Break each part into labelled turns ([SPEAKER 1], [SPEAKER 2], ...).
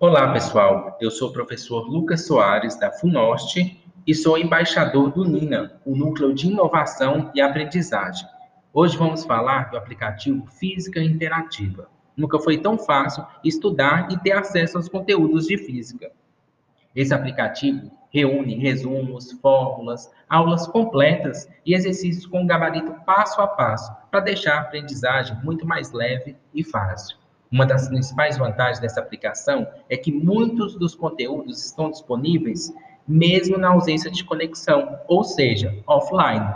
[SPEAKER 1] Olá, pessoal. Eu sou o professor Lucas Soares, da FUNORTE, e sou embaixador do NINA, o Núcleo de Inovação e Aprendizagem. Hoje vamos falar do aplicativo Física Interativa. Nunca foi tão fácil estudar e ter acesso aos conteúdos de física. Esse aplicativo reúne resumos, fórmulas, aulas completas e exercícios com gabarito passo a passo, para deixar a aprendizagem muito mais leve e fácil. Uma das principais vantagens dessa aplicação é que muitos dos conteúdos estão disponíveis mesmo na ausência de conexão, ou seja, offline.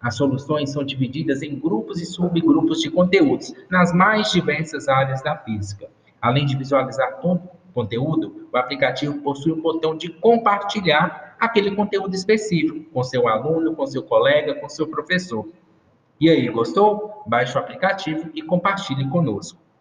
[SPEAKER 1] As soluções são divididas em grupos e subgrupos de conteúdos nas mais diversas áreas da física. Além de visualizar conteúdo, o aplicativo possui um botão de compartilhar aquele conteúdo específico com seu aluno, com seu colega, com seu professor. E aí, gostou? Baixe o aplicativo e compartilhe conosco.